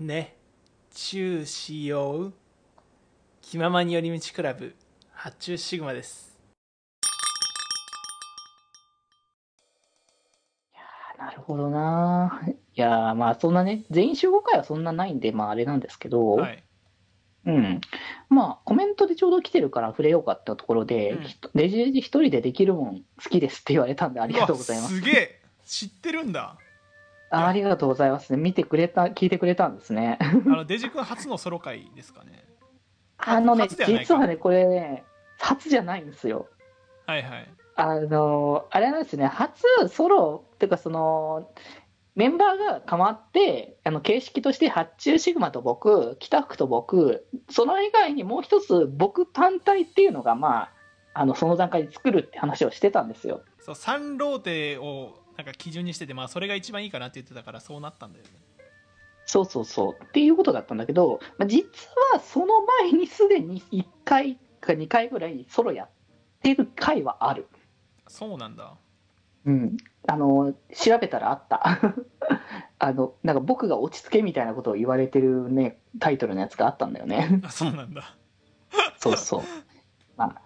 ね、チューしよう。気ままに寄り道クラブ、発注シグマです。なるほどな。いやーまあそんなね、全員集合会はそんなないんで、まああれなんですけど、はい。うん。まあコメントでちょうど来てるから触れようかってところで、うんひとデジデジ一人でできるもん好きですって言われたんでありがとうございます。わすげえ知ってるんだ。あありがとうございますね。見てくれた、聞いてくれたんですね。あの、デジ君初のソロ回ですかね。あのね、実はね、これね、初じゃないんですよ。はいはい。あの、あれなんですね、初ソロっていうか、その、メンバーが変わって、あの形式として発注シグマと僕、北福と僕、その以外にもう一つ、僕単体っていうのが、まあ、あのその段階で作るって話をしてたんですよ。そう、3ローテをなんか基準にしてて、まあそれが一番いいかなって言ってたからそうなったんだよね。そうそうそう。っていうことだったんだけど、まあ、実はその前にすでに1回か2回ぐらいソロやってる回はある。そうなんだ。うん、あの調べたらあった あのなんか僕が落ち着けみたいなことを言われてるねタイトルのやつがあったんだよねあ、そうなんだ。そうそう、まあ、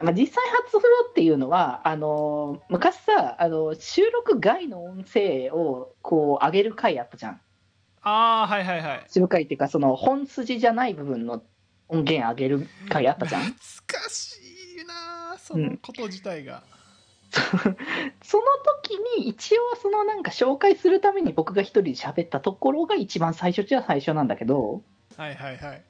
まあ実際初フロっていうのはあの昔さあの収録外の音声をこう上げる回あったじゃんああ、はいはいはい。収録回っていうかその本筋じゃない部分の音源上げる回あったじゃん懐かしいなあそのこと自体が。その時に一応そのなんか紹介するために僕が一人で喋ったところが一番最初じゃ最初なんだけど、はいはいはい。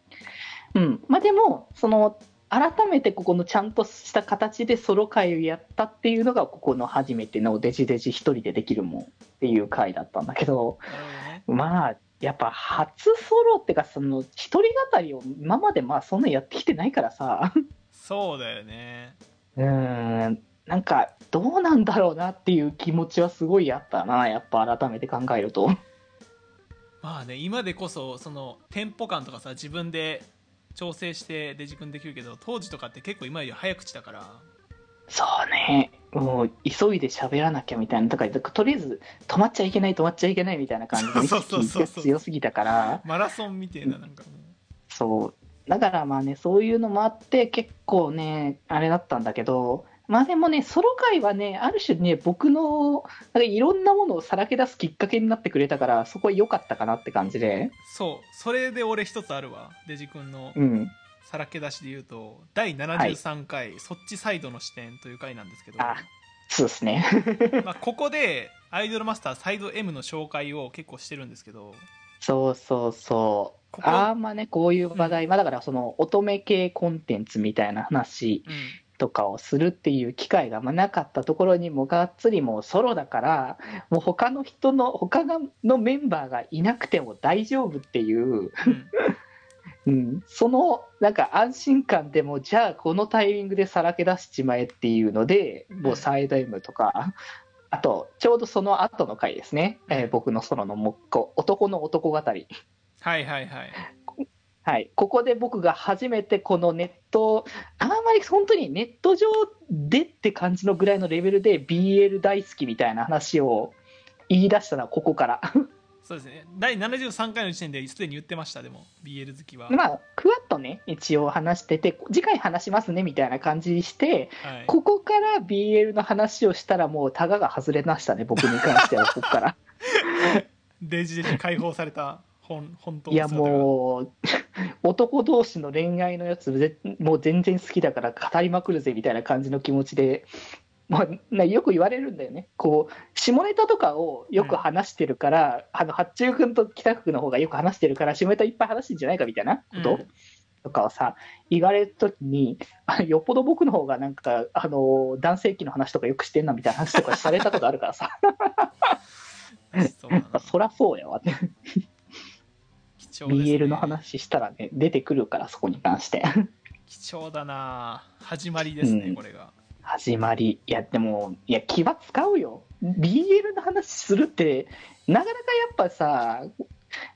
うん、まあでもその改めてここのちゃんとした形でソロ会をやったっていうのがここの初めてのデジデジ一人でできるもんっていう回だったんだけどなるほどね。まあやっぱ初ソロってかその一人語りを今までまあそんなやってきてないからさそうだよね。うーんなんかどうなんだろうなっていう気持ちはすごいあったなやっぱ改めて考えるとまあね、今でこそ、その、テンポ感とかさ、自分で調整してデジ君できるけど、当時とかって結構今より早口だから、そうね。もう急いで喋らなきゃみたいな。だからとりあえず止まっちゃいけない止まっちゃいけないみたいな感じで そうそうそうそう。意識が強すぎたから。マラソンみたいな、なんかもそう。だからまあねそういうのもあって結構ねあれだったんだけどまあでもねソロ回はねある種ね僕のなんかいろんなものをさらけ出すきっかけになってくれたからそこは良かったかなって感じで。う。そう、それで俺一つあるわ。デジ君のうん。さらけ出しで言うと、第73回、そっちサイドの視点という回なんですけど、あそうですね。まあ、ここでアイドルマスターサイド M の紹介を結構してるんですけど、そうそうそう。ここあんまねこういう話題、まあだからその乙女系コンテンツみたいな話。うん、とかをするっていう機会がまあなかったところにもうがっつりもうソロだからもう他の人の他のメンバーがいなくても大丈夫っていう、うん、うん、そのなんか安心感でもじゃあこのタイミングでさらけ出しちまえっていうのでもうサイド M とか。あとちょうどその後の回ですね、えー僕のソロのもっこ男の男語りはいはいはい。はい、ここで僕が初めてこのネット、あんまり本当にネット上でって感じのぐらいのレベルで BL 大好きみたいな話を言い出したのはここから。そうですね。第73回の時点ですでに言ってました、でも、BL 好きは。まあ、ふわっとね、一応話してて、次回話しますねみたいな感じにして、はい、ここから BL の話をしたらもうタガが外れましたね、僕に関しては、ここから。デジデジ解放された本本当いやもう、男同士の恋愛のやつ、ぜもう全然好きだから語りまくるぜみたいな感じの気持ちで、まあ、なよく言われるんだよね、こう下ネタとかをよく話してるから、あの八中君と北福の方がよく話してるから、下ネタいっぱい話してんじゃないかみたいなこと、うん。とかをさ、言われるときに、あよっぽど僕の方がなんか、あの男性器の話とかよくしてんなみたいな話とかされたことあるからさ、そりゃ そうやわって、BL の話したらね、出てくるから、そこに関して。貴重だな。始まりですね、うん。これが。始まり。いやでもいや気は使うよ。BL の話するってなかなかやっぱさ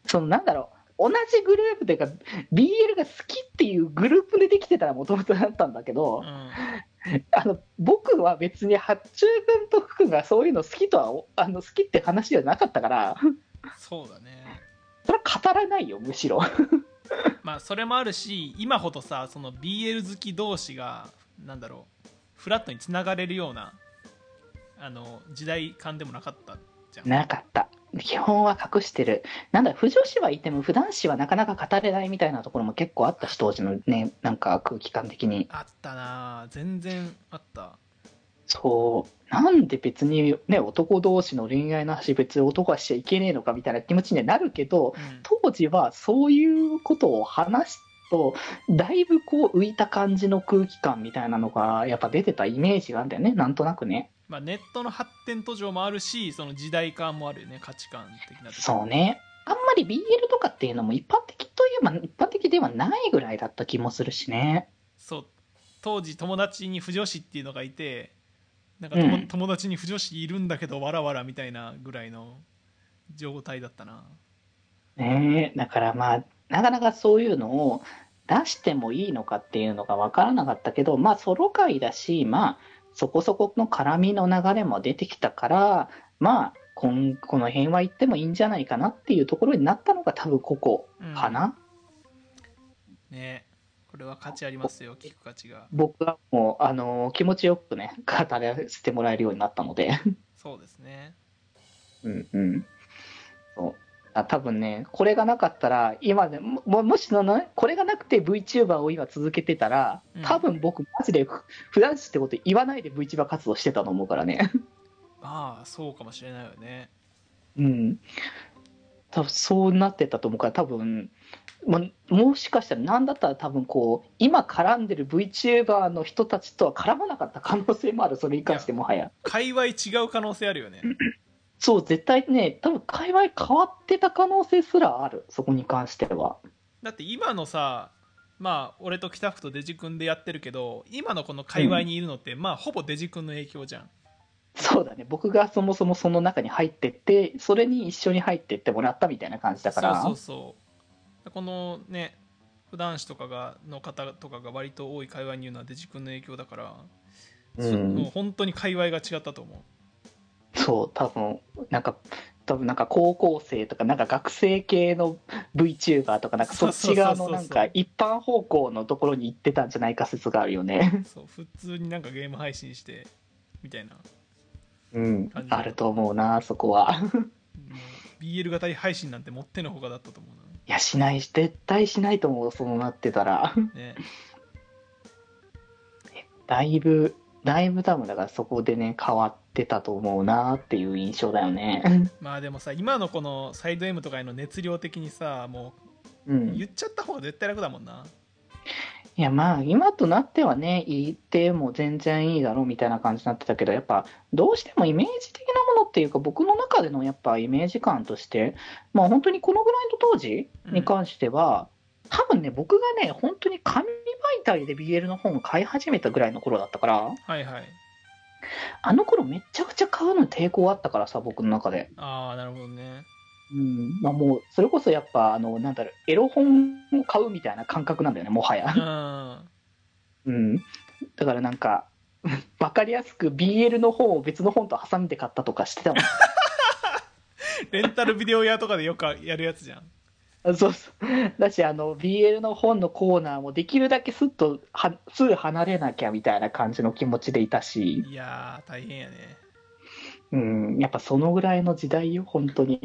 そのなんだろう。同じグループというか BL が好きっていうグループでできてたらもともとだったんだけどう、ん。あの僕は別に八中君と福がそういうの好きとはあの好きって話じゃなかったから。そうだねそれは語らないよむしろ。まあそれもあるし今ほどさその BL 好き同士がなんだろうフラットにつながれるようなあの時代感でもなかったじゃん。なかった。基本は隠してる。なんだ不女子はいても普段子はなかなか語れないみたいなところも結構あったし当時のねなんか空気感的に。あったな全然あったそう。なんで別にね男同士の恋愛の話別に男はしちゃいけねえのかみたいな気持ちにはなるけどうん。当時はそういうことを話すとだいぶこう浮いた感じの空気感みたいなのがやっぱ出てたイメージがあるんだよね。なんとなくね。まあ、ネットの発展途上もあるしその時代感もあるよね価値観的なそうね。あんまり BL とかっていうのも一般的といえば一般的ではないぐらいだった気もするしね。そう。当時友達に不女子っていうのがいてなんか友,、うん。友達に不女子いるんだけどわらわらみたいなぐらいの状態だったな。ねえだからまあなかなかそういうのを出してもいいのかっていうのが分からなかったけどまあソロ会だしまあそこそこの絡みの流れも出てきたからまあこんこの辺は言ってもいいんじゃないかなっていうところになったのが多分ここうん。かな、ねこれは価値ありますよ聞く価値が。僕はもうあの気持ちよくね語らせてもらえるようになったので。そうですね。うんうん。そう。あ多分ねこれがなかったら今でもももしのねこれがなくて VTuber を今続けてたらうん。多分僕マジでふ普段子ってこと言わないで VTuber 活動してたと思うからね。まあそうかもしれないよね。うん多分そうなってたと思うから多分まもしかしたら何だったら多分こう今絡んでる VTuber の人たちとは絡まなかった可能性もあるそれに関してもはや。界隈違う可能性あるよね。そう絶対ね多分界隈変わってた可能性すらあるそこに関しては。だって今のさまあ俺と北福とデジ君でやってるけど今のこの界隈にいるのって、まあほぼデジ君の影響じゃんそうだね。僕がそもそもその中に入ってってそれに一緒に入ってってもらったみたいな感じだから。そうそうそう。このね普段子とかがの方とかが割と多い界隈にいるのはデジ君の影響だから、そうん。もう本当に界隈が違ったと思う。そう多分なんか多分なんか高校生とかなんか学生系の VTuber とかなんかそっち側のなんか一般方向のところに行ってたんじゃないか説があるよね。そう普通になんかゲーム配信してみたいな。もうん。あると思うなそこは。う BL 型配信なんてもってのほかだったと思ういやしないし絶対しないと思うそうなってたら。なね。だいぶだいぶ多分だからそこでね変わってたと思うなっていう印象だよね。まあでもさ今のこのサイド M とかへの熱量的にさもううん。言っちゃった方が絶対楽だもんないやまあ今となってはね言っても全然いいだろうみたいな感じになってたけどやっぱどうしてもイメージ的なものっていうか僕の中でのやっぱイメージ感としてまあ本当にこのぐらいの当時に関しては、多分ね僕がね本当に紙媒体で BL の本を買い始めたぐらいの頃だったからはいはい。あの頃めちゃくちゃ買うのに抵抗あったからさ僕の中で。ああなるほどねうんまあ、もうそれこそやっぱあのなんだろうエロ本を買うみたいな感覚なんだよねもはやう。んうん、だからなんか、わかりやすく BL の本を別の本と挟んで買ったとかしてたもん。レンタルビデオ屋とかでよくやるやつじゃんあそうそう。だし、あの、BL の本のコーナーもできるだけすっとは、すぐ離れなきゃみたいな感じの気持ちでいたし、いやー大変やねうん、やっぱそのぐらいの時代よ、本当に。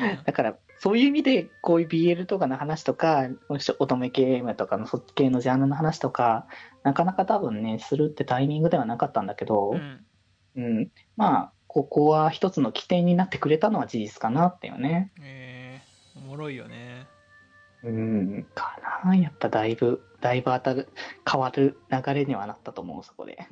うんだから、そういう意味で、こういう BL とかの話とか、乙女ゲームとかのそっち系のジャンルの話とか、なかなか多分ね、するってタイミングではなかったんだけど、うんうん、まあ、ここは一つの起点になってくれたのは事実かなっていうね。えー、おもろいよねうん、かな。やっぱだいぶ、だいぶ当たる、変わる流れにはなったと思う、そこで。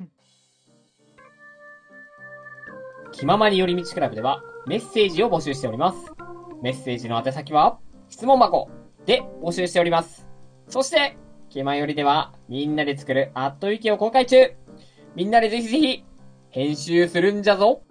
気ままに寄り道クラブではメッセージを募集しております。メッセージの宛先は質問箱で募集しております。そして、気前よりではみんなで作るアットウィキを公開中みんなでぜひぜひ編集するんじゃぞ